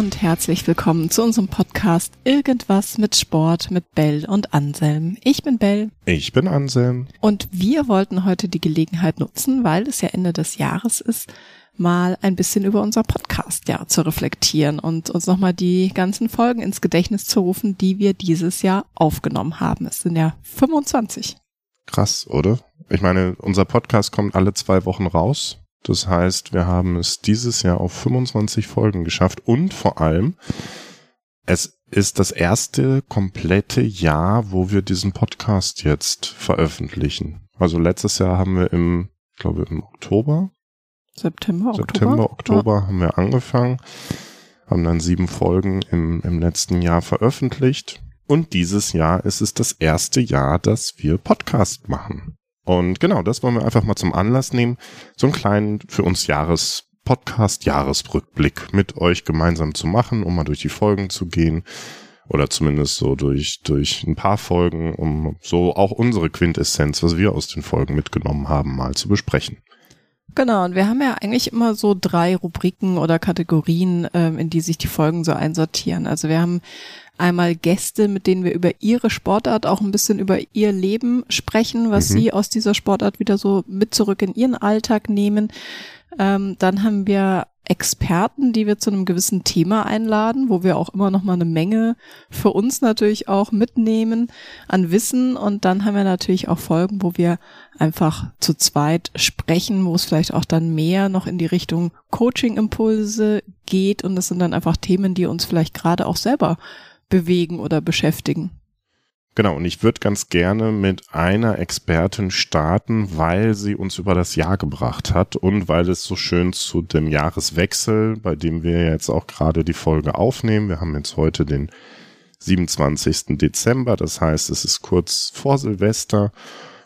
Und herzlich willkommen zu unserem Podcast Irgendwas mit Sport mit Bell und Anselm. Ich bin Bell. Ich bin Anselm. Und wir wollten heute die Gelegenheit nutzen, weil es ja Ende des Jahres ist, mal ein bisschen über unser Podcast ja zu reflektieren und uns nochmal die ganzen Folgen ins Gedächtnis zu rufen, die wir dieses Jahr aufgenommen haben. Es sind ja 25. Krass, oder? Ich meine, unser Podcast kommt alle zwei Wochen raus. Das heißt, wir haben es dieses Jahr auf 25 Folgen geschafft und vor allem, es ist das erste komplette Jahr, wo wir diesen Podcast jetzt veröffentlichen. Also letztes Jahr haben wir im, ich glaube im Oktober, September, September, Oktober ja. haben wir angefangen, haben dann sieben Folgen im, im letzten Jahr veröffentlicht. Und dieses Jahr ist es das erste Jahr, dass wir Podcast machen. Und genau, das wollen wir einfach mal zum Anlass nehmen, so einen kleinen für uns Jahres Podcast Jahresrückblick mit euch gemeinsam zu machen, um mal durch die Folgen zu gehen oder zumindest so durch durch ein paar Folgen, um so auch unsere Quintessenz, was wir aus den Folgen mitgenommen haben, mal zu besprechen. Genau, und wir haben ja eigentlich immer so drei Rubriken oder Kategorien, ähm, in die sich die Folgen so einsortieren. Also wir haben einmal Gäste, mit denen wir über ihre Sportart auch ein bisschen über ihr Leben sprechen, was mhm. sie aus dieser Sportart wieder so mit zurück in ihren Alltag nehmen. Ähm, dann haben wir Experten, die wir zu einem gewissen Thema einladen, wo wir auch immer noch mal eine Menge für uns natürlich auch mitnehmen an Wissen. Und dann haben wir natürlich auch Folgen, wo wir einfach zu zweit sprechen, wo es vielleicht auch dann mehr noch in die Richtung Coaching-Impulse geht. Und das sind dann einfach Themen, die uns vielleicht gerade auch selber bewegen oder beschäftigen. Genau, und ich würde ganz gerne mit einer Expertin starten, weil sie uns über das Jahr gebracht hat und weil es so schön zu dem Jahreswechsel, bei dem wir jetzt auch gerade die Folge aufnehmen. Wir haben jetzt heute den 27. Dezember, das heißt, es ist kurz vor Silvester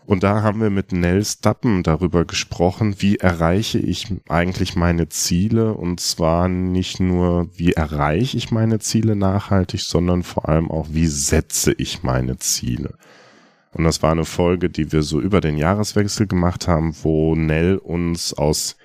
und da haben wir mit Nell Stappen darüber gesprochen, wie erreiche ich eigentlich meine Ziele und zwar nicht nur, wie erreiche ich meine Ziele nachhaltig, sondern vor allem auch, wie setze ich meine Ziele. Und das war eine Folge, die wir so über den Jahreswechsel gemacht haben, wo Nell uns aus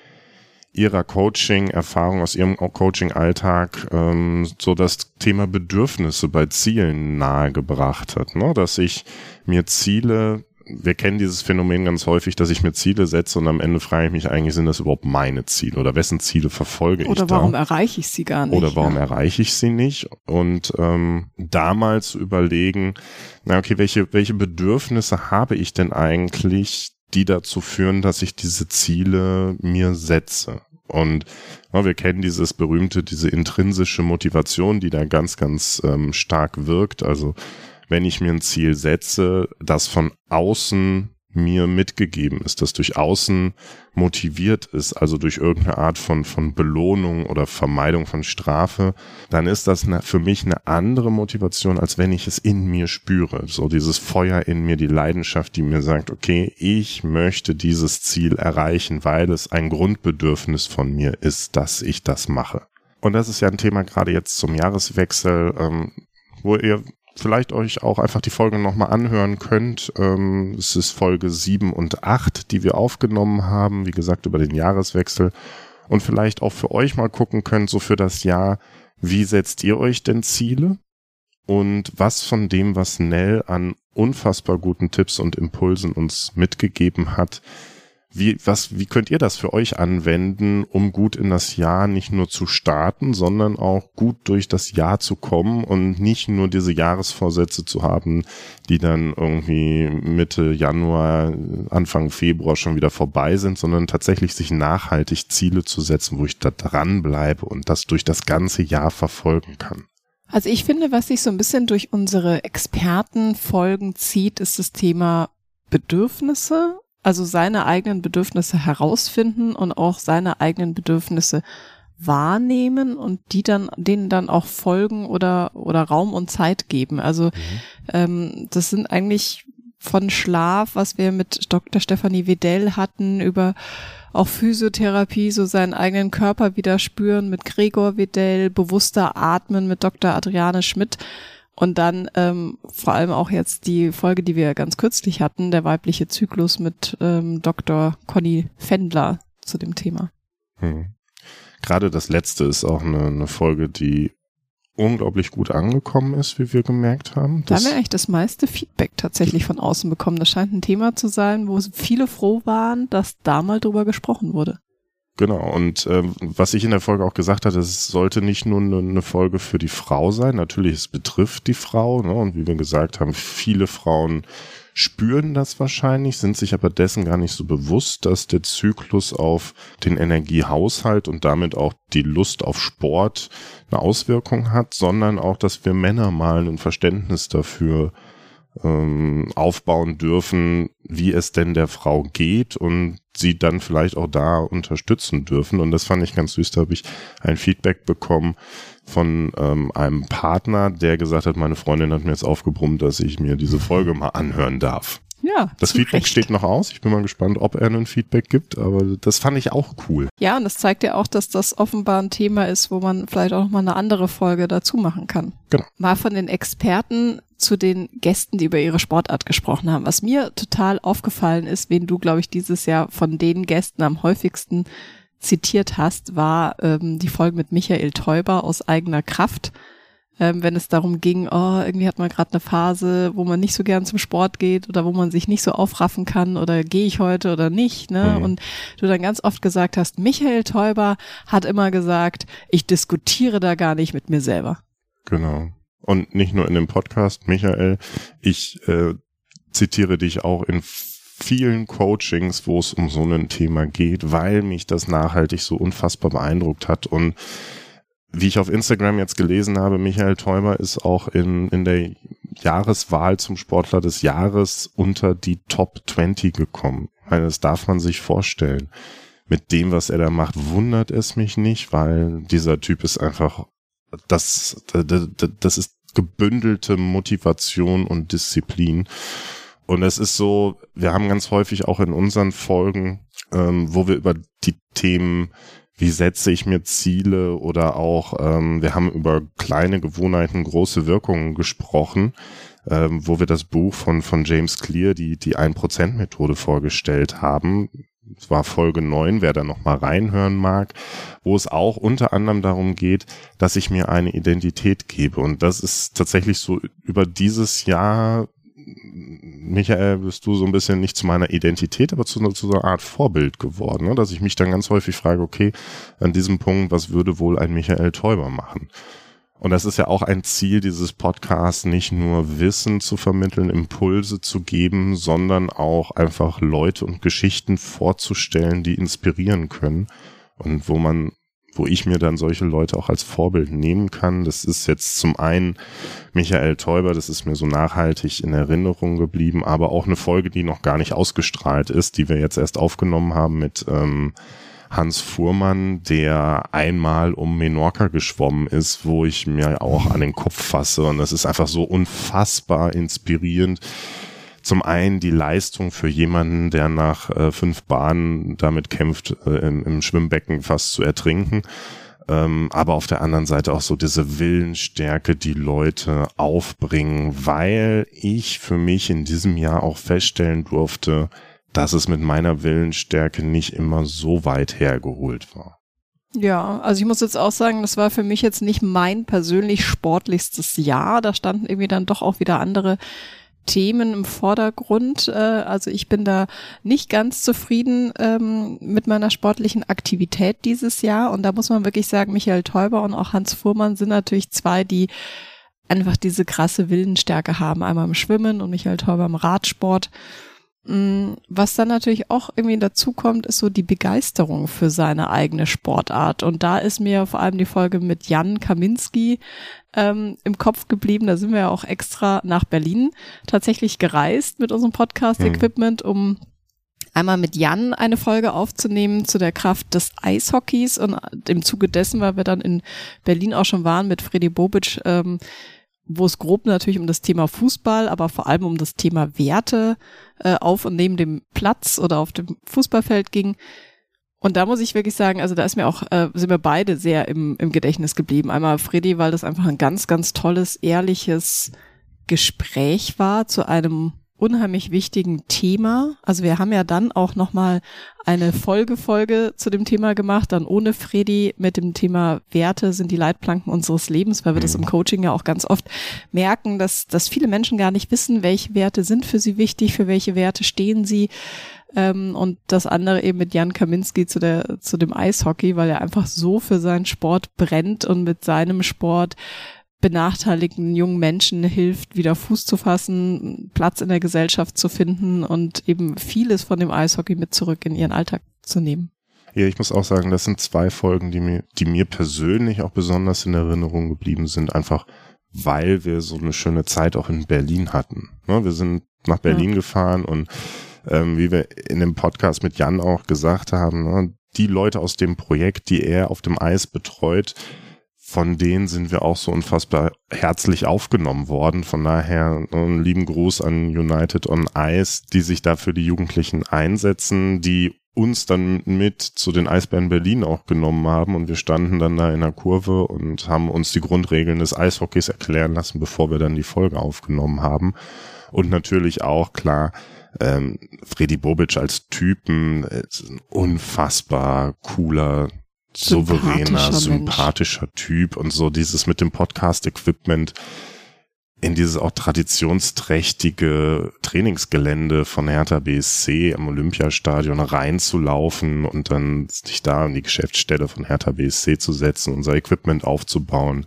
ihrer Coaching-Erfahrung, aus ihrem Coaching-Alltag ähm, so das Thema Bedürfnisse bei Zielen nahegebracht hat. Ne? Dass ich mir Ziele wir kennen dieses Phänomen ganz häufig, dass ich mir Ziele setze und am Ende frage ich mich eigentlich, sind das überhaupt meine Ziele oder wessen Ziele verfolge oder ich Oder warum erreiche ich sie gar nicht? Oder warum ja. erreiche ich sie nicht? Und ähm, damals überlegen, na okay, welche, welche Bedürfnisse habe ich denn eigentlich, die dazu führen, dass ich diese Ziele mir setze? Und ja, wir kennen dieses berühmte, diese intrinsische Motivation, die da ganz, ganz ähm, stark wirkt. Also wenn ich mir ein Ziel setze, das von außen mir mitgegeben ist, das durch außen motiviert ist, also durch irgendeine Art von, von Belohnung oder Vermeidung von Strafe, dann ist das eine, für mich eine andere Motivation, als wenn ich es in mir spüre. So dieses Feuer in mir, die Leidenschaft, die mir sagt, okay, ich möchte dieses Ziel erreichen, weil es ein Grundbedürfnis von mir ist, dass ich das mache. Und das ist ja ein Thema gerade jetzt zum Jahreswechsel, ähm, wo ihr vielleicht euch auch einfach die Folge nochmal anhören könnt. Ähm, es ist Folge 7 und 8, die wir aufgenommen haben, wie gesagt, über den Jahreswechsel. Und vielleicht auch für euch mal gucken könnt, so für das Jahr, wie setzt ihr euch denn Ziele? Und was von dem, was Nell an unfassbar guten Tipps und Impulsen uns mitgegeben hat, wie, was, wie könnt ihr das für euch anwenden, um gut in das Jahr nicht nur zu starten, sondern auch gut durch das Jahr zu kommen und nicht nur diese Jahresvorsätze zu haben, die dann irgendwie Mitte Januar, Anfang Februar schon wieder vorbei sind, sondern tatsächlich sich nachhaltig Ziele zu setzen, wo ich da dranbleibe und das durch das ganze Jahr verfolgen kann? Also ich finde, was sich so ein bisschen durch unsere Expertenfolgen zieht, ist das Thema Bedürfnisse also seine eigenen Bedürfnisse herausfinden und auch seine eigenen Bedürfnisse wahrnehmen und die dann, denen dann auch folgen oder, oder Raum und Zeit geben. Also mhm. ähm, das sind eigentlich von Schlaf, was wir mit Dr. Stefanie Wedell hatten, über auch Physiotherapie, so seinen eigenen Körper wieder spüren mit Gregor Wedell, bewusster Atmen mit Dr. Adriane Schmidt und dann ähm, vor allem auch jetzt die Folge, die wir ganz kürzlich hatten, der weibliche Zyklus mit ähm, Dr. Conny Fendler zu dem Thema. Hm. gerade das letzte ist auch eine, eine Folge, die unglaublich gut angekommen ist, wie wir gemerkt haben. Da haben wir eigentlich das meiste Feedback tatsächlich von außen bekommen. Das scheint ein Thema zu sein, wo viele froh waren, dass da mal drüber gesprochen wurde. Genau, und äh, was ich in der Folge auch gesagt hatte, es sollte nicht nur eine Folge für die Frau sein. Natürlich, es betrifft die Frau, ne? und wie wir gesagt haben, viele Frauen spüren das wahrscheinlich, sind sich aber dessen gar nicht so bewusst, dass der Zyklus auf den Energiehaushalt und damit auch die Lust auf Sport eine Auswirkung hat, sondern auch, dass wir Männer mal ein Verständnis dafür ähm, aufbauen dürfen, wie es denn der Frau geht und sie dann vielleicht auch da unterstützen dürfen. Und das fand ich ganz süß. Da habe ich ein Feedback bekommen von ähm, einem Partner, der gesagt hat, meine Freundin hat mir jetzt aufgebrummt, dass ich mir diese Folge mal anhören darf. Ja. Das Feedback Recht. steht noch aus. Ich bin mal gespannt, ob er ein Feedback gibt, aber das fand ich auch cool. Ja, und das zeigt ja auch, dass das offenbar ein Thema ist, wo man vielleicht auch noch mal eine andere Folge dazu machen kann. Genau. Mal von den Experten zu den Gästen, die über ihre Sportart gesprochen haben. Was mir total aufgefallen ist, wen du, glaube ich, dieses Jahr von den Gästen am häufigsten zitiert hast, war ähm, die Folge mit Michael Teuber aus eigener Kraft. Ähm, wenn es darum ging, oh, irgendwie hat man gerade eine Phase, wo man nicht so gern zum Sport geht oder wo man sich nicht so aufraffen kann oder gehe ich heute oder nicht, ne? Mhm. Und du dann ganz oft gesagt hast, Michael Teuber hat immer gesagt, ich diskutiere da gar nicht mit mir selber. Genau. Und nicht nur in dem Podcast, Michael, ich äh, zitiere dich auch in vielen Coachings, wo es um so ein Thema geht, weil mich das nachhaltig so unfassbar beeindruckt hat. Und wie ich auf Instagram jetzt gelesen habe, Michael Theumer ist auch in, in der Jahreswahl zum Sportler des Jahres unter die Top 20 gekommen. Meine, das darf man sich vorstellen. Mit dem, was er da macht, wundert es mich nicht, weil dieser Typ ist einfach das, das, das ist gebündelte Motivation und Disziplin. Und es ist so, wir haben ganz häufig auch in unseren Folgen, ähm, wo wir über die Themen, wie setze ich mir Ziele oder auch, ähm, wir haben über kleine Gewohnheiten, große Wirkungen gesprochen, ähm, wo wir das Buch von, von James Clear, die, die 1%-Methode vorgestellt haben es war Folge 9, wer da nochmal reinhören mag, wo es auch unter anderem darum geht, dass ich mir eine Identität gebe. Und das ist tatsächlich so über dieses Jahr, Michael, bist du so ein bisschen nicht zu meiner Identität, aber zu, zu einer Art Vorbild geworden, ne? dass ich mich dann ganz häufig frage, okay, an diesem Punkt, was würde wohl ein Michael Täuber machen? Und das ist ja auch ein Ziel dieses Podcasts, nicht nur Wissen zu vermitteln, Impulse zu geben, sondern auch einfach Leute und Geschichten vorzustellen, die inspirieren können und wo man, wo ich mir dann solche Leute auch als Vorbild nehmen kann. Das ist jetzt zum einen Michael Täuber, das ist mir so nachhaltig in Erinnerung geblieben, aber auch eine Folge, die noch gar nicht ausgestrahlt ist, die wir jetzt erst aufgenommen haben mit ähm, Hans Fuhrmann, der einmal um Menorca geschwommen ist, wo ich mir auch an den Kopf fasse. Und das ist einfach so unfassbar inspirierend. Zum einen die Leistung für jemanden, der nach äh, fünf Bahnen damit kämpft, äh, im, im, Schwimmbecken fast zu ertrinken. Ähm, aber auf der anderen Seite auch so diese Willensstärke, die Leute aufbringen, weil ich für mich in diesem Jahr auch feststellen durfte, dass es mit meiner Willensstärke nicht immer so weit hergeholt war. Ja, also ich muss jetzt auch sagen, das war für mich jetzt nicht mein persönlich sportlichstes Jahr. Da standen irgendwie dann doch auch wieder andere Themen im Vordergrund. Äh, also ich bin da nicht ganz zufrieden ähm, mit meiner sportlichen Aktivität dieses Jahr. Und da muss man wirklich sagen, Michael Täuber und auch Hans Fuhrmann sind natürlich zwei, die einfach diese krasse Willensstärke haben. Einmal im Schwimmen und Michael Täuber im Radsport. Mm, was dann natürlich auch irgendwie dazu kommt, ist so die Begeisterung für seine eigene Sportart. Und da ist mir vor allem die Folge mit Jan Kaminski ähm, im Kopf geblieben. Da sind wir ja auch extra nach Berlin tatsächlich gereist mit unserem Podcast-Equipment, um einmal mit Jan eine Folge aufzunehmen zu der Kraft des Eishockeys. Und im Zuge dessen, weil wir dann in Berlin auch schon waren mit Freddy Bobic, ähm, wo es grob natürlich um das Thema Fußball, aber vor allem um das Thema Werte äh, auf und neben dem Platz oder auf dem Fußballfeld ging. Und da muss ich wirklich sagen, also da ist mir auch, äh, sind wir beide sehr im, im Gedächtnis geblieben. Einmal Freddy, weil das einfach ein ganz, ganz tolles, ehrliches Gespräch war zu einem unheimlich wichtigen Thema. Also wir haben ja dann auch nochmal eine Folgefolge zu dem Thema gemacht, dann ohne Freddy mit dem Thema Werte sind die Leitplanken unseres Lebens, weil wir das im mhm. Coaching ja auch ganz oft merken, dass, dass viele Menschen gar nicht wissen, welche Werte sind für sie wichtig, für welche Werte stehen sie. Ähm, und das andere eben mit Jan Kaminski zu der, zu dem Eishockey, weil er einfach so für seinen Sport brennt und mit seinem Sport benachteiligten jungen Menschen hilft, wieder Fuß zu fassen, Platz in der Gesellschaft zu finden und eben vieles von dem Eishockey mit zurück in ihren Alltag zu nehmen. Ja, ich muss auch sagen, das sind zwei Folgen, die mir, die mir persönlich auch besonders in Erinnerung geblieben sind, einfach weil wir so eine schöne Zeit auch in Berlin hatten. Ne, wir sind nach Berlin ja. gefahren und ähm, wie wir in dem Podcast mit Jan auch gesagt haben, ne, die Leute aus dem Projekt, die er auf dem Eis betreut, von denen sind wir auch so unfassbar herzlich aufgenommen worden. Von daher einen lieben Gruß an United on Ice, die sich da für die Jugendlichen einsetzen, die uns dann mit zu den Eisbären Berlin auch genommen haben und wir standen dann da in der Kurve und haben uns die Grundregeln des Eishockeys erklären lassen, bevor wir dann die Folge aufgenommen haben. Und natürlich auch klar, ähm, Freddy Bobic als Typen ist ein unfassbar cooler souveräner, sympathischer Mensch. Typ und so dieses mit dem Podcast-Equipment in dieses auch traditionsträchtige Trainingsgelände von Hertha BSC am Olympiastadion reinzulaufen und dann sich da in die Geschäftsstelle von Hertha BSC zu setzen, unser Equipment aufzubauen.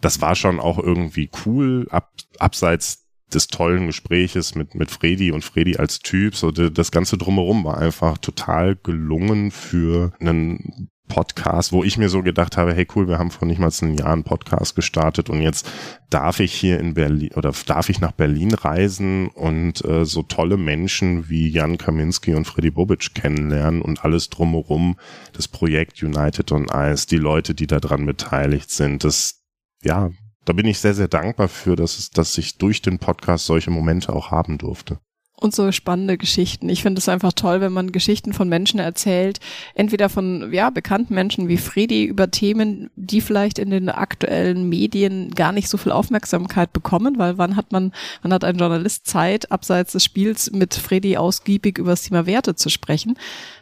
Das war schon auch irgendwie cool, ab, abseits des tollen Gespräches mit, mit Freddy und Freddy als Typ. So, das ganze drumherum war einfach total gelungen für einen Podcast, wo ich mir so gedacht habe, hey cool, wir haben vor nicht mal einem Jahr einen Podcast gestartet und jetzt darf ich hier in Berlin oder darf ich nach Berlin reisen und äh, so tolle Menschen wie Jan Kaminski und Freddy Bobic kennenlernen und alles drumherum, das Projekt United on Ice, die Leute, die daran beteiligt sind, das, ja, da bin ich sehr, sehr dankbar für, dass, es, dass ich durch den Podcast solche Momente auch haben durfte und so spannende Geschichten. Ich finde es einfach toll, wenn man Geschichten von Menschen erzählt, entweder von ja bekannten Menschen wie Freddy über Themen, die vielleicht in den aktuellen Medien gar nicht so viel Aufmerksamkeit bekommen, weil wann hat man, wann hat ein Journalist Zeit, abseits des Spiels mit Freddy ausgiebig über das Thema Werte zu sprechen.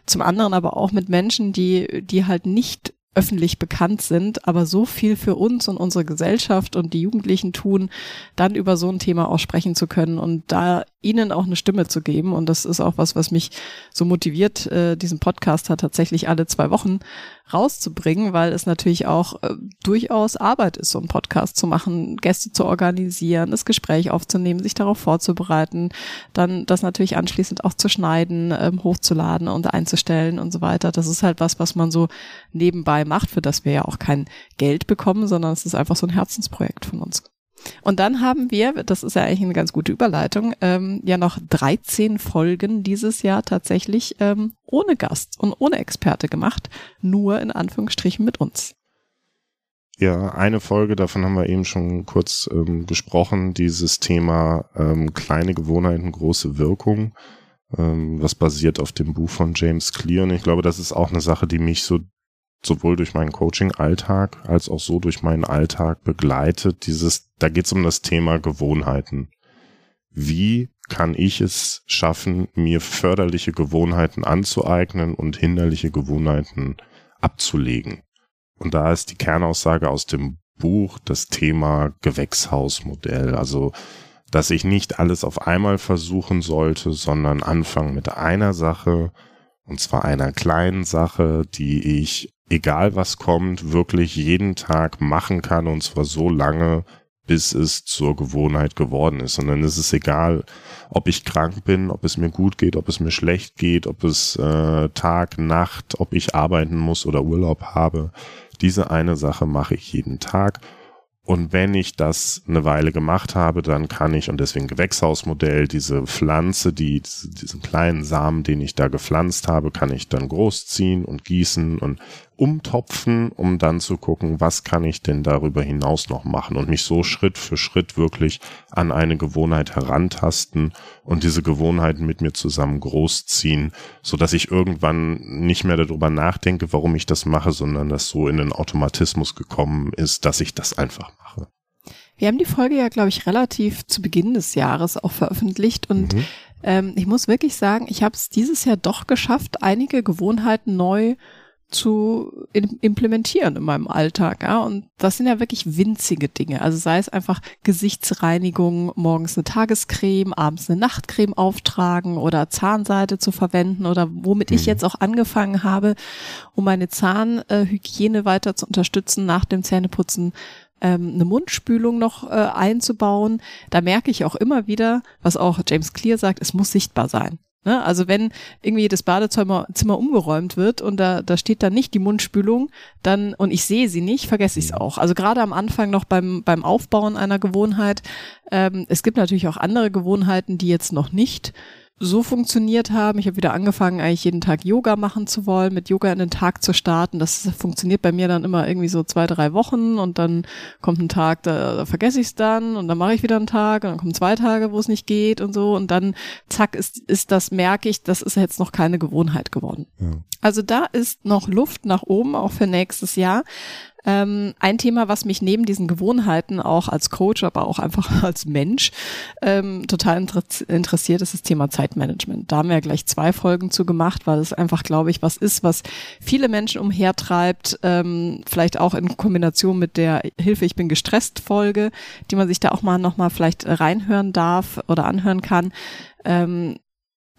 Zum anderen aber auch mit Menschen, die die halt nicht öffentlich bekannt sind, aber so viel für uns und unsere Gesellschaft und die Jugendlichen tun, dann über so ein Thema auch sprechen zu können und da ihnen auch eine Stimme zu geben. Und das ist auch was, was mich so motiviert, äh, diesen Podcast hat tatsächlich alle zwei Wochen rauszubringen, weil es natürlich auch äh, durchaus Arbeit ist, so einen Podcast zu machen, Gäste zu organisieren, das Gespräch aufzunehmen, sich darauf vorzubereiten, dann das natürlich anschließend auch zu schneiden, ähm, hochzuladen und einzustellen und so weiter. Das ist halt was, was man so nebenbei macht, für das wir ja auch kein Geld bekommen, sondern es ist einfach so ein Herzensprojekt von uns. Und dann haben wir, das ist ja eigentlich eine ganz gute Überleitung, ähm, ja noch 13 Folgen dieses Jahr tatsächlich ähm, ohne Gast und ohne Experte gemacht, nur in Anführungsstrichen mit uns. Ja, eine Folge, davon haben wir eben schon kurz ähm, gesprochen, dieses Thema ähm, kleine Gewohnheiten, große Wirkung, ähm, was basiert auf dem Buch von James Clear. Und ich glaube, das ist auch eine Sache, die mich so sowohl durch meinen Coaching-Alltag als auch so durch meinen Alltag begleitet. Dieses, da geht es um das Thema Gewohnheiten. Wie kann ich es schaffen, mir förderliche Gewohnheiten anzueignen und hinderliche Gewohnheiten abzulegen? Und da ist die Kernaussage aus dem Buch das Thema Gewächshausmodell. Also, dass ich nicht alles auf einmal versuchen sollte, sondern anfangen mit einer Sache, und zwar einer kleinen Sache, die ich egal was kommt, wirklich jeden Tag machen kann und zwar so lange, bis es zur Gewohnheit geworden ist. Und dann ist es egal, ob ich krank bin, ob es mir gut geht, ob es mir schlecht geht, ob es äh, Tag, Nacht, ob ich arbeiten muss oder Urlaub habe. Diese eine Sache mache ich jeden Tag und wenn ich das eine Weile gemacht habe, dann kann ich, und deswegen Gewächshausmodell, diese Pflanze, die, diesen kleinen Samen, den ich da gepflanzt habe, kann ich dann großziehen und gießen und umtopfen, um dann zu gucken, was kann ich denn darüber hinaus noch machen und mich so Schritt für Schritt wirklich an eine Gewohnheit herantasten und diese Gewohnheiten mit mir zusammen großziehen, so dass ich irgendwann nicht mehr darüber nachdenke, warum ich das mache, sondern dass so in den Automatismus gekommen ist, dass ich das einfach mache. Wir haben die Folge ja, glaube ich, relativ zu Beginn des Jahres auch veröffentlicht und mhm. ähm, ich muss wirklich sagen, ich habe es dieses Jahr doch geschafft, einige Gewohnheiten neu zu implementieren in meinem Alltag. Ja? Und das sind ja wirklich winzige Dinge. Also sei es einfach Gesichtsreinigung, morgens eine Tagescreme, abends eine Nachtcreme auftragen oder Zahnseide zu verwenden oder womit mhm. ich jetzt auch angefangen habe, um meine Zahnhygiene weiter zu unterstützen nach dem Zähneputzen ähm, eine Mundspülung noch äh, einzubauen. Da merke ich auch immer wieder, was auch James Clear sagt, es muss sichtbar sein. Ne? Also wenn irgendwie das Badezimmer Zimmer umgeräumt wird und da, da steht dann nicht die Mundspülung, dann und ich sehe sie nicht, vergesse ich es auch. Also gerade am Anfang noch beim, beim Aufbauen einer Gewohnheit. Ähm, es gibt natürlich auch andere Gewohnheiten, die jetzt noch nicht so funktioniert haben. Ich habe wieder angefangen, eigentlich jeden Tag Yoga machen zu wollen, mit Yoga in den Tag zu starten. Das funktioniert bei mir dann immer irgendwie so zwei, drei Wochen und dann kommt ein Tag, da, da vergesse ich es dann und dann mache ich wieder einen Tag und dann kommen zwei Tage, wo es nicht geht und so und dann zack ist, ist das, merke ich, das ist jetzt noch keine Gewohnheit geworden. Ja. Also da ist noch Luft nach oben, auch für nächstes Jahr. Ähm, ein Thema, was mich neben diesen Gewohnheiten auch als Coach, aber auch einfach als Mensch ähm, total inter interessiert, ist das Thema Zeitmanagement. Da haben wir ja gleich zwei Folgen zu gemacht, weil es einfach, glaube ich, was ist, was viele Menschen umhertreibt, ähm, vielleicht auch in Kombination mit der Hilfe, ich bin gestresst Folge, die man sich da auch mal nochmal vielleicht reinhören darf oder anhören kann. Ähm,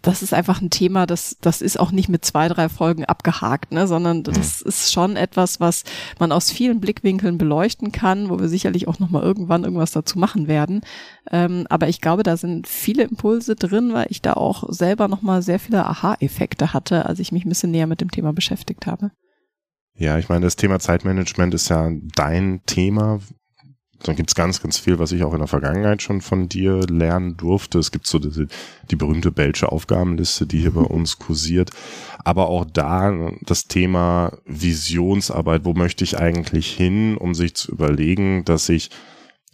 das ist einfach ein Thema, das, das ist auch nicht mit zwei, drei Folgen abgehakt, ne, sondern das mhm. ist schon etwas, was man aus vielen Blickwinkeln beleuchten kann, wo wir sicherlich auch nochmal irgendwann irgendwas dazu machen werden. Ähm, aber ich glaube, da sind viele Impulse drin, weil ich da auch selber nochmal sehr viele Aha-Effekte hatte, als ich mich ein bisschen näher mit dem Thema beschäftigt habe. Ja, ich meine, das Thema Zeitmanagement ist ja dein Thema, dann gibt's ganz, ganz viel, was ich auch in der Vergangenheit schon von dir lernen durfte. Es gibt so die, die berühmte Belsche Aufgabenliste, die hier bei uns kursiert. Aber auch da das Thema Visionsarbeit, wo möchte ich eigentlich hin, um sich zu überlegen, dass ich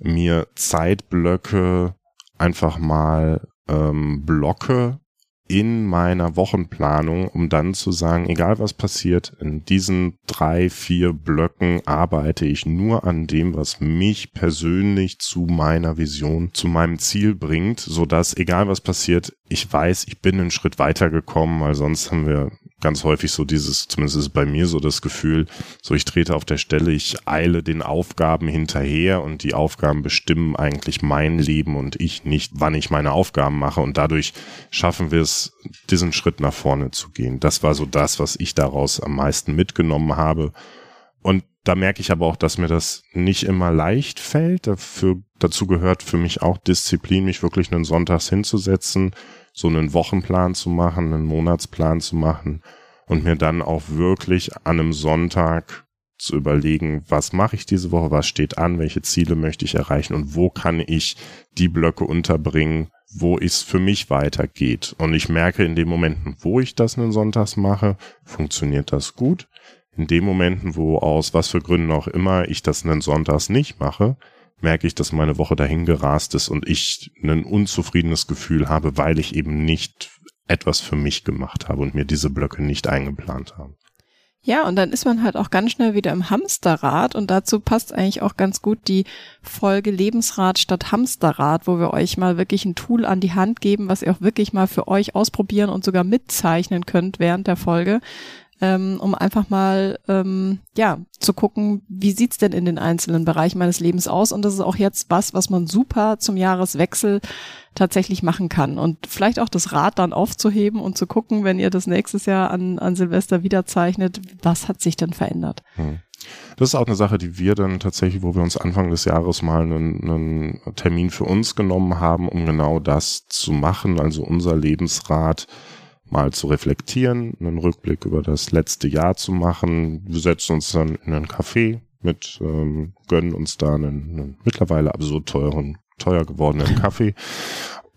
mir Zeitblöcke einfach mal ähm, blocke in meiner Wochenplanung, um dann zu sagen, egal was passiert, in diesen drei, vier Blöcken arbeite ich nur an dem, was mich persönlich zu meiner Vision, zu meinem Ziel bringt, so dass egal was passiert, ich weiß, ich bin einen Schritt weitergekommen, weil sonst haben wir ganz häufig so dieses, zumindest ist bei mir so das Gefühl, so ich trete auf der Stelle, ich eile den Aufgaben hinterher und die Aufgaben bestimmen eigentlich mein Leben und ich nicht, wann ich meine Aufgaben mache und dadurch schaffen wir es, diesen Schritt nach vorne zu gehen. Das war so das, was ich daraus am meisten mitgenommen habe. Und da merke ich aber auch, dass mir das nicht immer leicht fällt. Dafür, dazu gehört für mich auch Disziplin, mich wirklich einen Sonntags hinzusetzen, so einen Wochenplan zu machen, einen Monatsplan zu machen und mir dann auch wirklich an einem Sonntag zu überlegen, was mache ich diese Woche, was steht an, welche Ziele möchte ich erreichen und wo kann ich die Blöcke unterbringen, wo es für mich weitergeht. Und ich merke in den Momenten, wo ich das einen Sonntags mache, funktioniert das gut. In den Momenten, wo aus was für Gründen auch immer ich das einen Sonntags nicht mache, merke ich, dass meine Woche dahin gerast ist und ich ein unzufriedenes Gefühl habe, weil ich eben nicht etwas für mich gemacht habe und mir diese Blöcke nicht eingeplant habe. Ja, und dann ist man halt auch ganz schnell wieder im Hamsterrad und dazu passt eigentlich auch ganz gut die Folge Lebensrad statt Hamsterrad, wo wir euch mal wirklich ein Tool an die Hand geben, was ihr auch wirklich mal für euch ausprobieren und sogar mitzeichnen könnt während der Folge ähm, um einfach mal ähm, ja zu gucken, wie sieht's denn in den einzelnen Bereichen meines Lebens aus. Und das ist auch jetzt was, was man super zum Jahreswechsel tatsächlich machen kann. Und vielleicht auch das Rad dann aufzuheben und zu gucken, wenn ihr das nächstes Jahr an, an Silvester wieder zeichnet, was hat sich denn verändert. Hm. Das ist auch eine Sache, die wir dann tatsächlich, wo wir uns Anfang des Jahres mal einen, einen Termin für uns genommen haben, um genau das zu machen, also unser Lebensrad mal zu reflektieren, einen Rückblick über das letzte Jahr zu machen. Wir setzen uns dann in einen Café mit, ähm, gönnen uns da einen, einen mittlerweile absurd teuren, teuer gewordenen Kaffee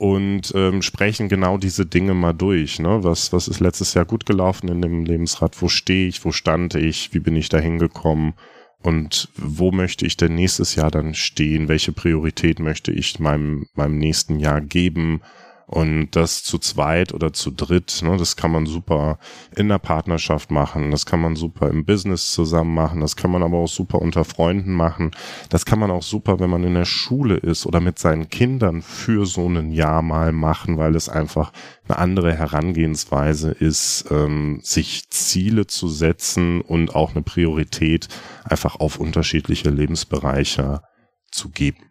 und ähm, sprechen genau diese Dinge mal durch. Ne? Was, was ist letztes Jahr gut gelaufen in dem Lebensrad? Wo stehe ich? Wo stand ich? Wie bin ich da hingekommen? Und wo möchte ich denn nächstes Jahr dann stehen? Welche Priorität möchte ich meinem, meinem nächsten Jahr geben? Und das zu zweit oder zu dritt, ne, das kann man super in der Partnerschaft machen, das kann man super im Business zusammen machen, das kann man aber auch super unter Freunden machen, das kann man auch super, wenn man in der Schule ist oder mit seinen Kindern für so ein Jahr mal machen, weil es einfach eine andere Herangehensweise ist, ähm, sich Ziele zu setzen und auch eine Priorität einfach auf unterschiedliche Lebensbereiche zu geben.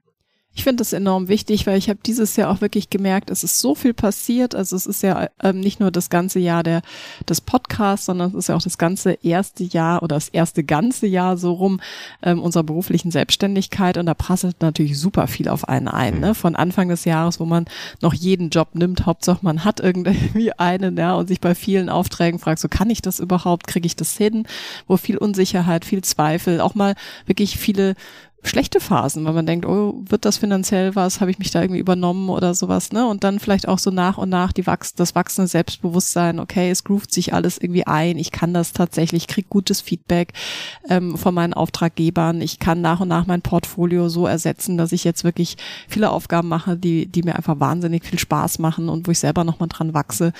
Ich finde das enorm wichtig, weil ich habe dieses Jahr auch wirklich gemerkt, es ist so viel passiert. Also es ist ja ähm, nicht nur das ganze Jahr der, des Podcasts, sondern es ist ja auch das ganze erste Jahr oder das erste ganze Jahr so rum ähm, unserer beruflichen Selbstständigkeit. Und da prasselt natürlich super viel auf einen ein. Ne? Von Anfang des Jahres, wo man noch jeden Job nimmt, Hauptsache man hat irgendwie einen, ja, und sich bei vielen Aufträgen fragt, so kann ich das überhaupt, kriege ich das hin? Wo viel Unsicherheit, viel Zweifel, auch mal wirklich viele schlechte Phasen, weil man denkt, oh, wird das finanziell was, habe ich mich da irgendwie übernommen oder sowas, ne? Und dann vielleicht auch so nach und nach die wachs das wachsende Selbstbewusstsein, okay, es groovt sich alles irgendwie ein, ich kann das tatsächlich, krieg gutes Feedback ähm, von meinen Auftraggebern, ich kann nach und nach mein Portfolio so ersetzen, dass ich jetzt wirklich viele Aufgaben mache, die, die mir einfach wahnsinnig viel Spaß machen und wo ich selber nochmal dran wachse.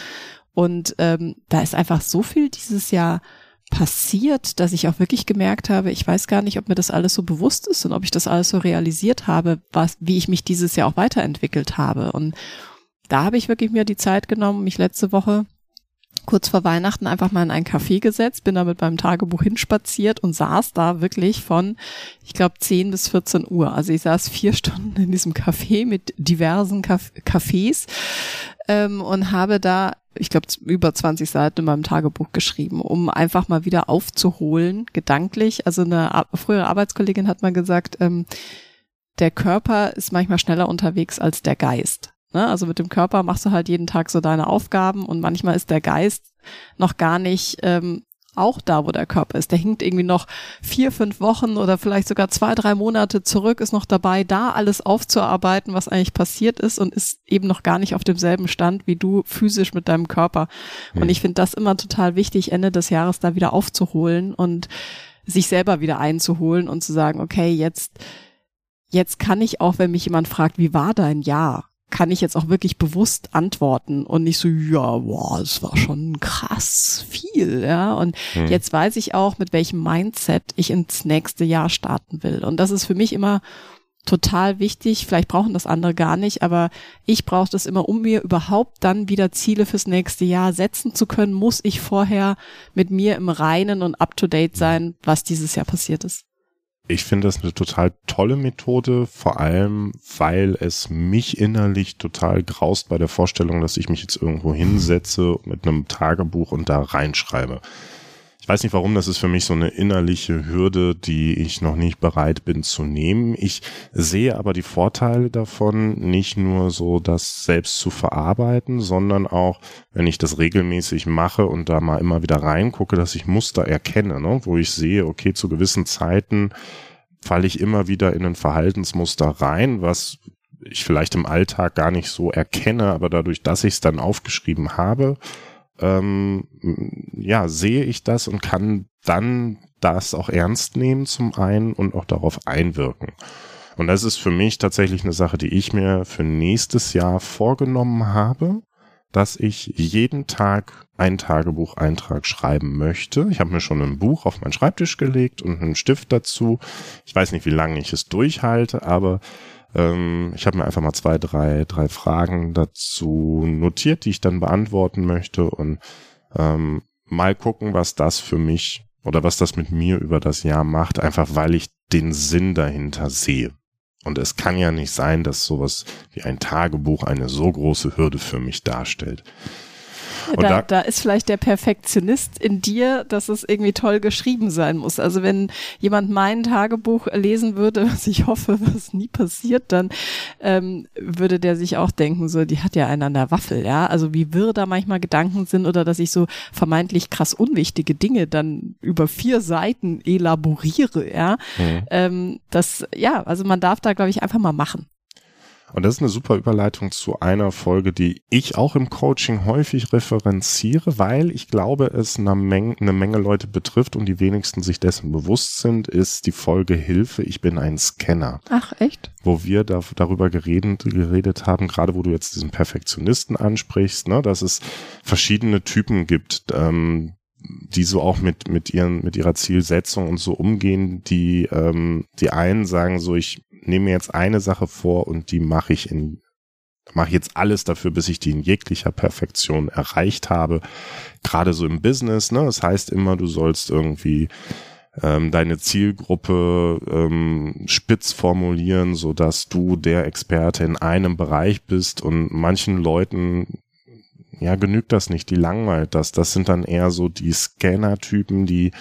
Und ähm, da ist einfach so viel dieses Jahr passiert, dass ich auch wirklich gemerkt habe, ich weiß gar nicht, ob mir das alles so bewusst ist und ob ich das alles so realisiert habe, was, wie ich mich dieses Jahr auch weiterentwickelt habe. Und da habe ich wirklich mir die Zeit genommen, mich letzte Woche kurz vor Weihnachten einfach mal in ein Café gesetzt, bin da mit meinem Tagebuch hinspaziert und saß da wirklich von, ich glaube, 10 bis 14 Uhr. Also ich saß vier Stunden in diesem Café mit diversen Cafés ähm, und habe da ich glaube, über 20 Seiten in meinem Tagebuch geschrieben, um einfach mal wieder aufzuholen, gedanklich. Also eine frühere Arbeitskollegin hat mal gesagt, ähm, der Körper ist manchmal schneller unterwegs als der Geist. Ne? Also mit dem Körper machst du halt jeden Tag so deine Aufgaben und manchmal ist der Geist noch gar nicht ähm, auch da, wo der Körper ist. Der hinkt irgendwie noch vier, fünf Wochen oder vielleicht sogar zwei, drei Monate zurück, ist noch dabei, da alles aufzuarbeiten, was eigentlich passiert ist und ist eben noch gar nicht auf demselben Stand wie du physisch mit deinem Körper. Und ich finde das immer total wichtig, Ende des Jahres da wieder aufzuholen und sich selber wieder einzuholen und zu sagen, okay, jetzt, jetzt kann ich auch, wenn mich jemand fragt, wie war dein Jahr? Kann ich jetzt auch wirklich bewusst antworten und nicht so, ja, boah, es war schon krass viel, ja. Und hm. jetzt weiß ich auch, mit welchem Mindset ich ins nächste Jahr starten will. Und das ist für mich immer total wichtig. Vielleicht brauchen das andere gar nicht, aber ich brauche das immer, um mir überhaupt dann wieder Ziele fürs nächste Jahr setzen zu können, muss ich vorher mit mir im Reinen und up to date sein, was dieses Jahr passiert ist ich finde das eine total tolle Methode, vor allem, weil es mich innerlich total graust bei der Vorstellung, dass ich mich jetzt irgendwo hinsetze mit einem Tagebuch und da reinschreibe. Weiß nicht warum, das ist für mich so eine innerliche Hürde, die ich noch nicht bereit bin zu nehmen. Ich sehe aber die Vorteile davon, nicht nur so das selbst zu verarbeiten, sondern auch, wenn ich das regelmäßig mache und da mal immer wieder reingucke, dass ich Muster erkenne, ne? wo ich sehe, okay, zu gewissen Zeiten falle ich immer wieder in ein Verhaltensmuster rein, was ich vielleicht im Alltag gar nicht so erkenne, aber dadurch, dass ich es dann aufgeschrieben habe, ähm, ja, sehe ich das und kann dann das auch ernst nehmen zum einen und auch darauf einwirken. Und das ist für mich tatsächlich eine Sache, die ich mir für nächstes Jahr vorgenommen habe, dass ich jeden Tag einen Tagebucheintrag schreiben möchte. Ich habe mir schon ein Buch auf meinen Schreibtisch gelegt und einen Stift dazu. Ich weiß nicht, wie lange ich es durchhalte, aber ähm, ich habe mir einfach mal zwei, drei, drei Fragen dazu notiert, die ich dann beantworten möchte und ähm, mal gucken, was das für mich oder was das mit mir über das Jahr macht, einfach weil ich den Sinn dahinter sehe. Und es kann ja nicht sein, dass sowas wie ein Tagebuch eine so große Hürde für mich darstellt. Da, da, da, ist vielleicht der Perfektionist in dir, dass es irgendwie toll geschrieben sein muss. Also wenn jemand mein Tagebuch lesen würde, was ich hoffe, was nie passiert, dann ähm, würde der sich auch denken, so, die hat ja einen an der Waffel, ja. Also wie wirr da manchmal Gedanken sind oder dass ich so vermeintlich krass unwichtige Dinge dann über vier Seiten elaboriere, ja. Mhm. Ähm, das, ja, also man darf da, glaube ich, einfach mal machen. Und das ist eine super Überleitung zu einer Folge, die ich auch im Coaching häufig referenziere, weil ich glaube, es eine Menge, eine Menge Leute betrifft und die wenigsten sich dessen bewusst sind, ist die Folge Hilfe, ich bin ein Scanner. Ach, echt? Wo wir da, darüber geredet, geredet haben, gerade wo du jetzt diesen Perfektionisten ansprichst, ne, dass es verschiedene Typen gibt, ähm, die so auch mit mit ihren mit ihrer Zielsetzung und so umgehen, die ähm, die einen sagen so ich nehme mir jetzt eine Sache vor und die mache ich in mache jetzt alles dafür, bis ich die in jeglicher Perfektion erreicht habe. Gerade so im Business, ne? Das heißt immer, du sollst irgendwie ähm, deine Zielgruppe ähm, spitz formulieren, so dass du der Experte in einem Bereich bist und manchen Leuten ja genügt das nicht, die langweilt das. Das sind dann eher so die Scanner-Typen, die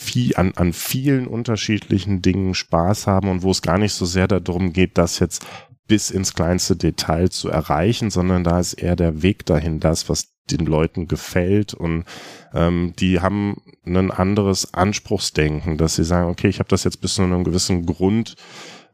viel, an, an vielen unterschiedlichen Dingen Spaß haben und wo es gar nicht so sehr darum geht, das jetzt bis ins kleinste Detail zu erreichen, sondern da ist eher der Weg dahin, das, was den Leuten gefällt und ähm, die haben ein anderes Anspruchsdenken, dass sie sagen, okay, ich habe das jetzt bis zu einem gewissen Grund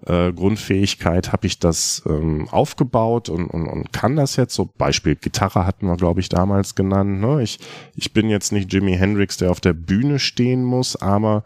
äh, Grundfähigkeit habe ich das ähm, aufgebaut und, und, und kann das jetzt. So Beispiel Gitarre hatten wir, glaube ich, damals genannt. Ne? Ich, ich bin jetzt nicht Jimi Hendrix, der auf der Bühne stehen muss, aber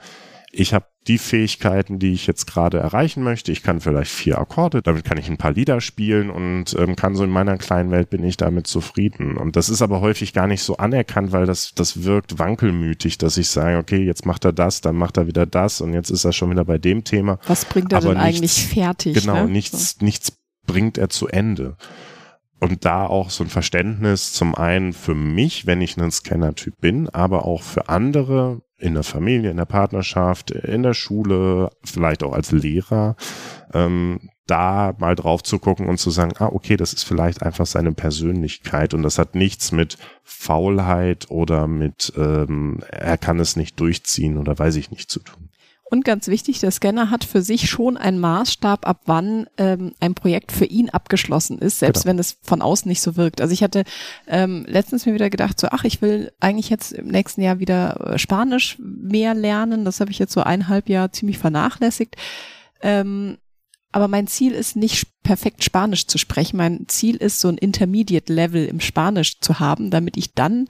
ich habe die Fähigkeiten, die ich jetzt gerade erreichen möchte. Ich kann vielleicht vier Akkorde, damit kann ich ein paar Lieder spielen und ähm, kann so in meiner kleinen Welt bin ich damit zufrieden. Und das ist aber häufig gar nicht so anerkannt, weil das, das wirkt wankelmütig, dass ich sage, okay, jetzt macht er das, dann macht er wieder das und jetzt ist er schon wieder bei dem Thema. Was bringt er aber denn nichts, eigentlich fertig? Genau, ne? nichts, nichts bringt er zu Ende. Und da auch so ein Verständnis zum einen für mich, wenn ich ein Scanner-Typ bin, aber auch für andere, in der Familie, in der Partnerschaft, in der Schule, vielleicht auch als Lehrer, ähm, da mal drauf zu gucken und zu sagen, ah, okay, das ist vielleicht einfach seine Persönlichkeit und das hat nichts mit Faulheit oder mit, ähm, er kann es nicht durchziehen oder weiß ich nicht zu tun. Und ganz wichtig, der Scanner hat für sich schon einen Maßstab, ab wann ähm, ein Projekt für ihn abgeschlossen ist, selbst Genau. wenn es von außen nicht so wirkt. Also ich hatte ähm, letztens mir wieder gedacht, so ach, ich will eigentlich jetzt im nächsten Jahr wieder äh, Spanisch mehr lernen. Das habe ich jetzt so eineinhalb Jahr ziemlich vernachlässigt. Ähm, aber mein Ziel ist nicht perfekt Spanisch zu sprechen. Mein Ziel ist, so ein Intermediate Level im Spanisch zu haben, damit ich dann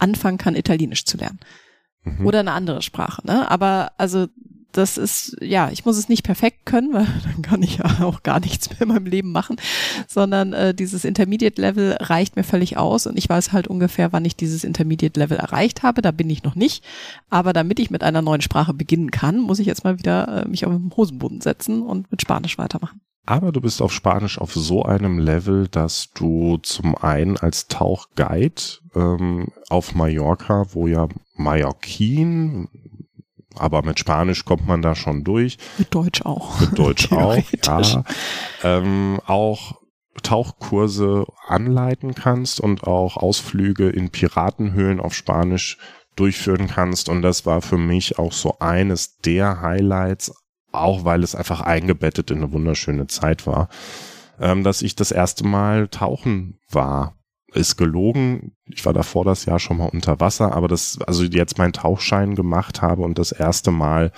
anfangen kann, Italienisch zu lernen Mhm. oder eine andere Sprache. Ne? Aber also das ist, ja, ich muss es nicht perfekt können, weil dann kann ich ja auch gar nichts mehr in meinem Leben machen, sondern äh, dieses Intermediate-Level reicht mir völlig aus und ich weiß halt ungefähr, wann ich dieses Intermediate-Level erreicht habe. Da bin ich noch nicht. Aber damit ich mit einer neuen Sprache beginnen kann, muss ich jetzt mal wieder äh, mich auf den Hosenboden setzen und mit Spanisch weitermachen. Aber du bist auf Spanisch auf so einem Level, dass du zum einen als Tauchguide ähm, auf Mallorca, wo ja Mallorquin, aber mit Spanisch kommt man da schon durch, Mit Deutsch auch. mit Deutsch auch, ja, ähm, auch Tauchkurse anleiten kannst und auch Ausflüge in Piratenhöhlen auf Spanisch durchführen kannst. Und das war für mich auch so eines der Highlights, auch weil es einfach eingebettet in eine wunderschöne Zeit war, ähm, dass ich das erste Mal tauchen war. Ist gelogen. Ich war davor das Jahr schon mal unter Wasser, aber das, also jetzt meinen Tauchschein gemacht habe und das erste Mal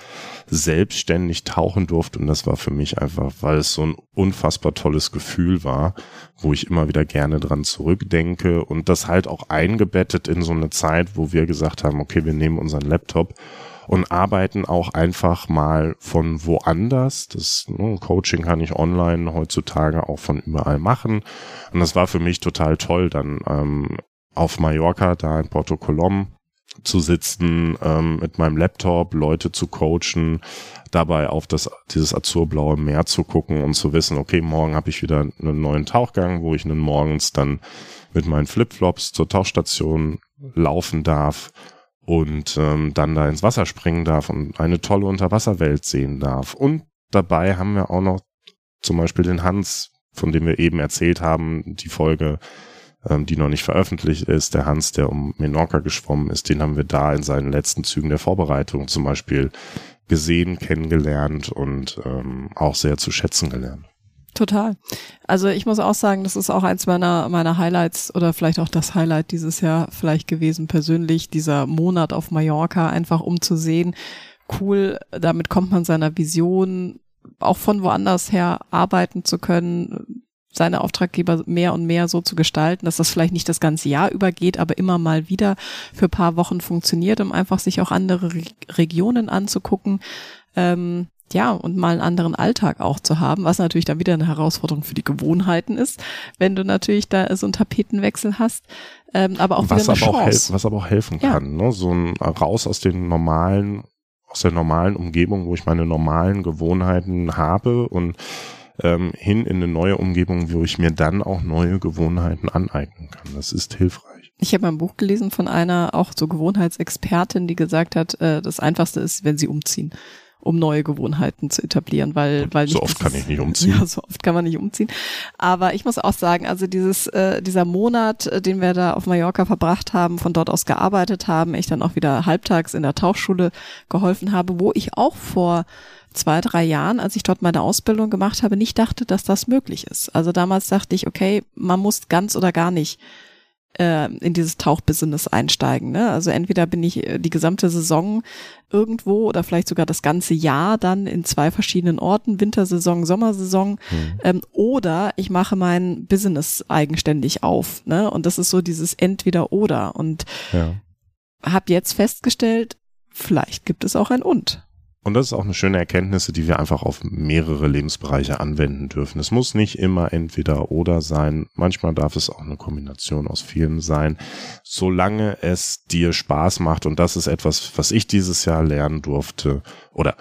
selbstständig tauchen durfte. Und das war für mich einfach, weil es so ein unfassbar tolles Gefühl war, wo ich immer wieder gerne dran zurückdenke und das halt auch eingebettet in so eine Zeit, wo wir gesagt haben, okay, wir nehmen unseren Laptop und arbeiten auch einfach mal von woanders. Das ne, Coaching kann ich online heutzutage auch von überall machen. Und das war für mich total toll, dann ähm, auf Mallorca, da in Porto Colom zu sitzen, ähm, mit meinem Laptop Leute zu coachen, dabei auf das dieses azurblaue Meer zu gucken und zu wissen, okay, morgen habe ich wieder einen neuen Tauchgang, wo ich dann morgens dann mit meinen Flipflops zur Tauchstation laufen darf und ähm, dann da ins Wasser springen darf und eine tolle Unterwasserwelt sehen darf. Und dabei haben wir auch noch zum Beispiel den Hans, von dem wir eben erzählt haben, die Folge, ähm, die noch nicht veröffentlicht ist, der Hans, der um Menorca geschwommen ist, den haben wir da in seinen letzten Zügen der Vorbereitung zum Beispiel gesehen, kennengelernt und ähm, auch sehr zu schätzen gelernt. Total. Also ich muss auch sagen, das ist auch eins meiner, meiner Highlights oder vielleicht auch das Highlight dieses Jahr vielleicht gewesen persönlich, dieser Monat auf Mallorca, einfach um zu sehen, cool, damit kommt man seiner Vision auch von woanders her arbeiten zu können, seine Auftraggeber mehr und mehr so zu gestalten, dass das vielleicht nicht das ganze Jahr übergeht, aber immer mal wieder für paar Wochen funktioniert, um einfach sich auch andere Re Regionen anzugucken. Ähm, ja, und mal einen anderen Alltag auch zu haben, was natürlich dann wieder eine Herausforderung für die Gewohnheiten ist, wenn du natürlich da so einen Tapetenwechsel hast, ähm, aber auch was wieder eine aber Chance. Auch was aber auch helfen Ja. kann, ne? so ein raus aus den normalen, aus der normalen Umgebung, wo ich meine normalen Gewohnheiten habe und ähm, hin in eine neue Umgebung, wo ich mir dann auch neue Gewohnheiten aneignen kann. Das ist hilfreich. Ich habe ein Buch gelesen von einer auch so Gewohnheitsexpertin, die gesagt hat, äh, das Einfachste ist, wenn sie umziehen, um neue Gewohnheiten zu etablieren, weil weil So oft kann ich nicht umziehen. Ja, so oft kann man nicht umziehen. Aber ich muss auch sagen, also dieses äh, dieser Monat, äh, den wir da auf Mallorca verbracht haben, von dort aus gearbeitet haben, ich dann auch wieder halbtags in der Tauchschule geholfen habe, wo ich auch vor zwei, drei Jahren, als ich dort meine Ausbildung gemacht habe, nicht dachte, dass das möglich ist. Also damals dachte ich, okay, man muss ganz oder gar nicht äh, in dieses Tauchbusiness einsteigen. Ne? Also entweder bin ich äh, die gesamte Saison irgendwo oder vielleicht sogar das ganze Jahr dann in zwei verschiedenen Orten, Wintersaison, Sommersaison, ähm, oder ich mache mein Business eigenständig auf. Ne? Und das ist so dieses Entweder-Oder. Und Ja. habe jetzt festgestellt, vielleicht gibt es auch ein Und. Und das ist auch eine schöne Erkenntnis, die wir einfach auf mehrere Lebensbereiche anwenden dürfen. Es muss nicht immer entweder oder sein. Manchmal darf es auch eine Kombination aus vielen sein. Solange es dir Spaß macht. Und das ist etwas, was ich dieses Jahr lernen durfte. Oder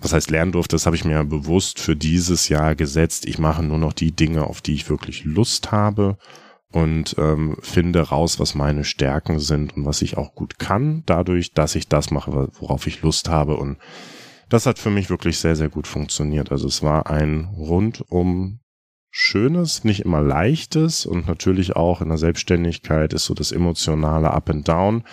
was heißt lernen durfte, das habe ich mir bewusst für dieses Jahr gesetzt. Ich mache nur noch die Dinge, auf die ich wirklich Lust habe und ähm, finde raus, was meine Stärken sind und was ich auch gut kann, dadurch, dass ich das mache, worauf ich Lust habe. Und das hat für mich wirklich sehr, sehr gut funktioniert. Also es war ein rundum schönes, nicht immer leichtes und natürlich auch in der Selbstständigkeit ist so das emotionale Up and Down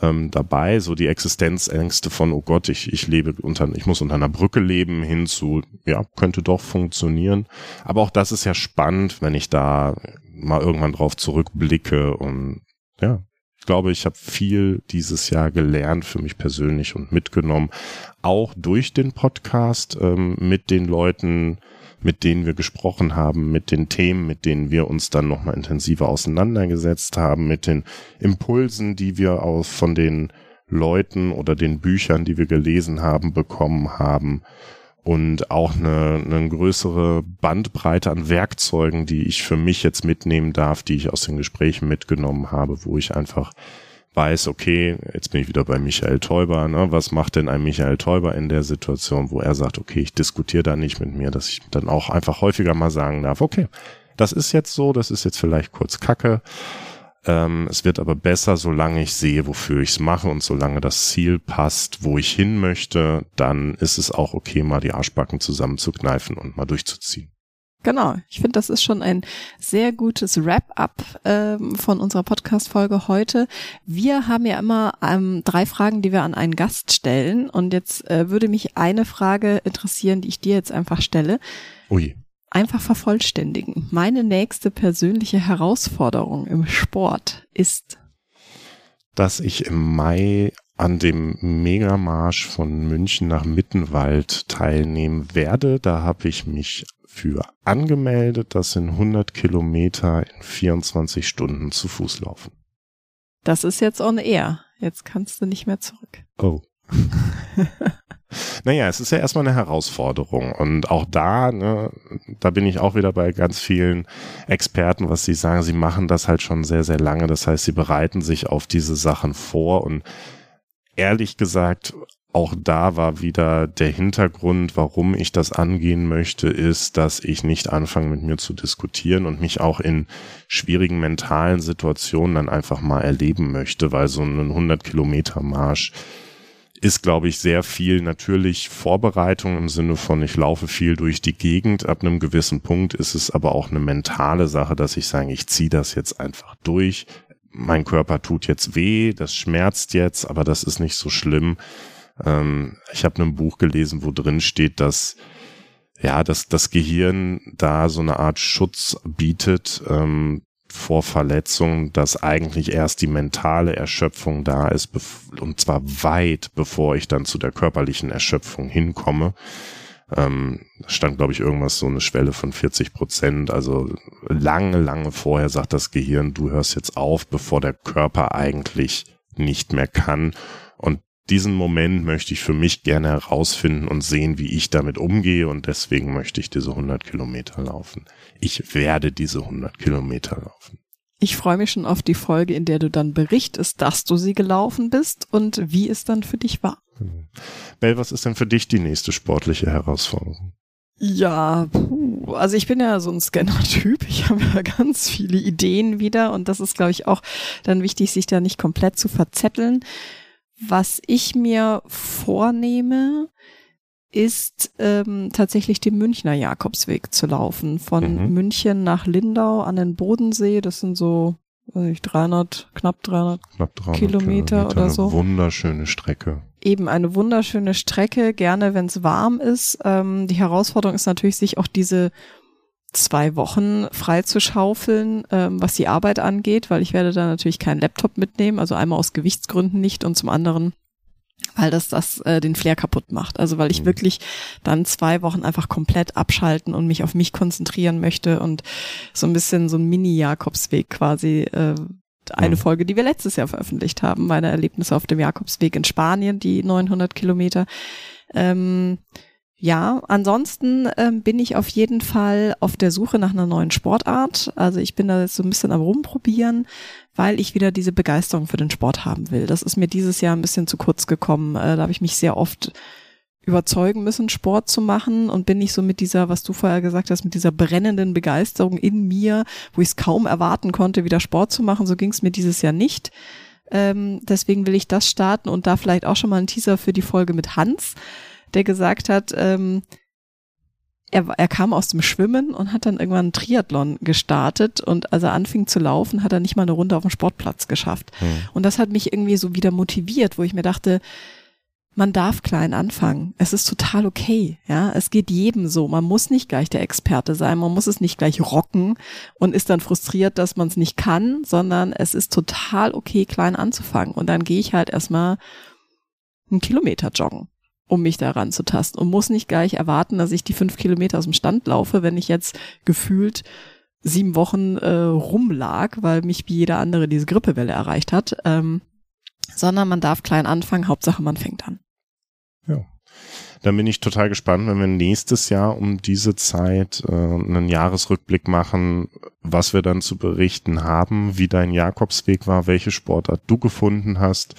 ähm, dabei, so die Existenzängste von, oh Gott, ich, ich lebe unter, ich muss unter einer Brücke leben, hin zu, ja, könnte doch funktionieren. Aber auch das ist ja spannend, wenn ich da mal irgendwann drauf zurückblicke und ja, glaube, ich habe viel dieses Jahr gelernt für mich persönlich und mitgenommen, auch durch den Podcast ähm, mit den Leuten, mit denen wir gesprochen haben, mit den Themen, mit denen wir uns dann nochmal intensiver auseinandergesetzt haben, mit den Impulsen, die wir aus von den Leuten oder den Büchern, die wir gelesen haben, bekommen haben und auch eine, eine größere Bandbreite an Werkzeugen, die ich für mich jetzt mitnehmen darf, die ich aus den Gesprächen mitgenommen habe, wo ich einfach weiß, okay, jetzt bin ich wieder bei Michael Teuber, ne? was macht denn ein Michael Teuber in der Situation, wo er sagt, okay, ich diskutiere da nicht mit mir, dass ich dann auch einfach häufiger mal sagen darf, okay, das ist jetzt so, das ist jetzt vielleicht kurz Kacke, ähm, es wird aber besser, solange ich sehe, wofür ich es mache und solange das Ziel passt, wo ich hin möchte, dann ist es auch okay, mal die Arschbacken zusammenzukneifen und mal durchzuziehen. Genau, ich finde, das ist schon ein sehr gutes Wrap-up ähm, von unserer Podcast-Folge heute. Wir haben ja immer ähm, drei Fragen, die wir an einen Gast stellen. Und jetzt äh, würde mich eine Frage interessieren, die ich dir jetzt einfach stelle. Ui. Einfach vervollständigen. Meine nächste persönliche Herausforderung im Sport ist. dass ich im Mai an dem Megamarsch von München nach Mittenwald teilnehmen werde. Da habe ich mich für angemeldet. Das sind 100 Kilometer in 24 Stunden zu Fuß laufen. Das ist jetzt on air. Jetzt kannst du nicht mehr zurück. Oh. naja, es ist ja erstmal eine Herausforderung. Und auch da, ne, da bin ich auch wieder bei ganz vielen Experten, was sie sagen, sie machen das halt schon sehr, sehr lange. Das heißt, sie bereiten sich auf diese Sachen vor. Und ehrlich gesagt, auch da war wieder der Hintergrund, warum ich das angehen möchte, ist, dass ich nicht anfange mit mir zu diskutieren und mich auch in schwierigen mentalen Situationen dann einfach mal erleben möchte, weil so ein 100 Kilometer Marsch ist, glaube ich, sehr viel natürlich Vorbereitung im Sinne von, ich laufe viel durch die Gegend. Ab einem gewissen Punkt ist es aber auch eine mentale Sache, dass ich sage, ich ziehe das jetzt einfach durch. Mein Körper tut jetzt weh, das schmerzt jetzt, aber das ist nicht so schlimm. Ähm, ich habe ein Buch gelesen, wo drin steht, dass ja, dass das Gehirn da so eine Art Schutz bietet ähm, vor Verletzungen, dass eigentlich erst die mentale Erschöpfung da ist und zwar weit bevor ich dann zu der körperlichen Erschöpfung hinkomme. ähm, stand, glaube ich, irgendwas so eine Schwelle von 40 Prozent. Also lange, lange vorher sagt das Gehirn, du hörst jetzt auf, bevor der Körper eigentlich nicht mehr kann. Und diesen Moment möchte ich für mich gerne herausfinden und sehen, wie ich damit umgehe. Und deswegen möchte ich diese 100 Kilometer laufen. Ich werde diese 100 Kilometer laufen. Ich freue mich schon auf die Folge, in der du dann berichtest, dass du sie gelaufen bist und wie es dann für dich war. Bell, was ist denn für dich die nächste sportliche Herausforderung? Ja, also ich bin ja so ein Scanner-Typ. Ich habe ja ganz viele Ideen wieder und das ist, glaube ich, auch dann wichtig, sich da nicht komplett zu verzetteln. Was ich mir vornehme, ist ähm, tatsächlich den Münchner Jakobsweg zu laufen. Von mhm. München nach Lindau an den Bodensee. Das sind so weiß nicht, 300, knapp 300, knapp 300 Kilometer, Kilometer oder so. Wunderschöne Strecke. Eben eine wunderschöne Strecke, gerne wenn es warm ist. Ähm, die Herausforderung ist natürlich, sich auch diese zwei Wochen frei zu schaufeln, ähm, was die Arbeit angeht, weil ich werde da natürlich keinen Laptop mitnehmen, also einmal aus Gewichtsgründen nicht und zum anderen weil das das äh, den Flair kaputt macht. Also weil ich mhm. wirklich dann zwei Wochen einfach komplett abschalten und mich auf mich konzentrieren möchte und so ein bisschen so ein Mini-Jakobsweg quasi äh, eine mhm. Folge, die wir letztes Jahr veröffentlicht haben, meine Erlebnisse auf dem Jakobsweg in Spanien, die 900 Kilometer. Ähm, ja, ansonsten ähm, bin ich auf jeden Fall auf der Suche nach einer neuen Sportart. Also ich bin da jetzt so ein bisschen am Rumprobieren, weil ich wieder diese Begeisterung für den Sport haben will. Das ist mir dieses Jahr ein bisschen zu kurz gekommen. Äh, da habe ich mich sehr oft überzeugen müssen, Sport zu machen und bin nicht so mit dieser, was du vorher gesagt hast, mit dieser brennenden Begeisterung in mir, wo ich es kaum erwarten konnte, wieder Sport zu machen. So ging es mir dieses Jahr nicht. Ähm, deswegen will ich das starten und da vielleicht auch schon mal ein Teaser für die Folge mit Hans der gesagt hat, ähm, er, er kam aus dem Schwimmen und hat dann irgendwann einen Triathlon gestartet und als er anfing zu laufen, hat er nicht mal eine Runde auf dem Sportplatz geschafft. Hm. Und das hat mich irgendwie so wieder motiviert, wo ich mir dachte, man darf klein anfangen. Es ist total okay. Ja, es geht jedem so. Man muss nicht gleich der Experte sein. Man muss es nicht gleich rocken und ist dann frustriert, dass man es nicht kann, sondern es ist total okay, klein anzufangen. Und dann gehe ich halt erstmal einen Kilometer joggen um mich daran zu tasten und muss nicht gleich erwarten, dass ich die fünf Kilometer aus dem Stand laufe, wenn ich jetzt gefühlt sieben Wochen äh, rumlag, weil mich wie jeder andere diese Grippewelle erreicht hat, ähm, sondern man darf klein anfangen, Hauptsache man fängt an. Ja. Dann bin ich total gespannt, wenn wir nächstes Jahr um diese Zeit äh, einen Jahresrückblick machen, was wir dann zu berichten haben, wie dein Jakobsweg war, welche Sportart du gefunden hast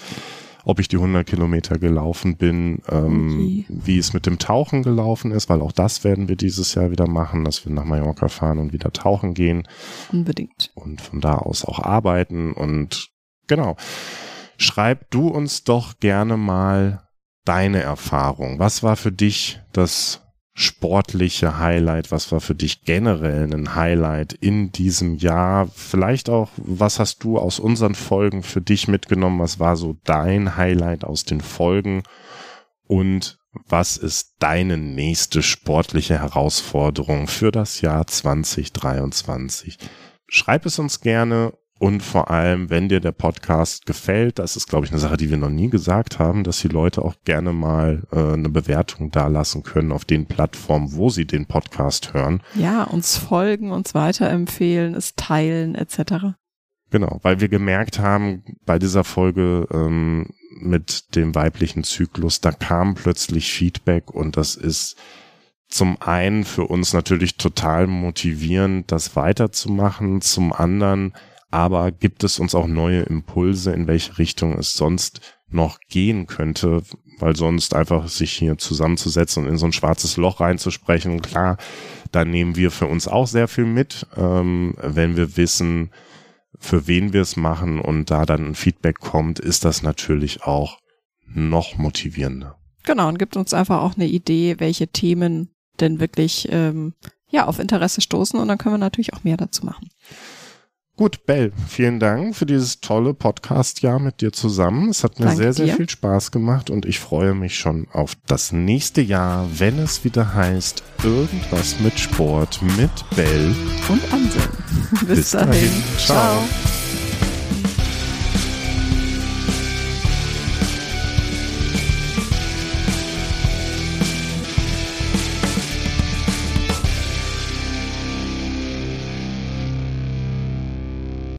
ob ich die 100 Kilometer gelaufen bin, ähm, okay. wie es mit dem Tauchen gelaufen ist, weil auch das werden wir dieses Jahr wieder machen, dass wir nach Mallorca fahren und wieder tauchen gehen. Unbedingt. Und von da aus auch arbeiten und genau. Schreib du uns doch gerne mal deine Erfahrung. Was war für dich das sportliche Highlight? Was war für dich generell ein Highlight in diesem Jahr? Vielleicht auch, was hast du aus unseren Folgen für dich mitgenommen? Was war so dein Highlight aus den Folgen? Und was ist deine nächste sportliche Herausforderung für das Jahr 2023? Schreib es uns gerne und vor allem, wenn dir der Podcast gefällt, das ist, glaube ich, eine Sache, die wir noch nie gesagt haben, dass die Leute auch gerne mal äh, eine Bewertung dalassen können auf den Plattformen, wo sie den Podcast hören. Ja, uns folgen, uns weiterempfehlen, es teilen etc. Genau, weil wir gemerkt haben, bei dieser Folge ähm, mit dem weiblichen Zyklus, da kam plötzlich Feedback und das ist zum einen für uns natürlich total motivierend, das weiterzumachen, zum anderen aber gibt es uns auch neue Impulse, in welche Richtung es sonst noch gehen könnte, weil sonst einfach sich hier zusammenzusetzen und in so ein schwarzes Loch reinzusprechen, klar, da nehmen wir für uns auch sehr viel mit, ähm, wenn wir wissen, für wen wir es machen und da dann ein Feedback kommt, ist das natürlich auch noch motivierender. Genau, und gibt uns einfach auch eine Idee, welche Themen denn wirklich ähm, ja auf Interesse stoßen und dann können wir natürlich auch mehr dazu machen. Gut, Bell, vielen Dank für dieses tolle Podcast-Jahr mit dir zusammen. Es hat mir Danke sehr, sehr dir. viel Spaß gemacht und ich freue mich schon auf das nächste Jahr, wenn es wieder heißt, irgendwas mit Sport mit Bell und Anselm. Bis, Bis dahin. dahin. Ciao. Ciao.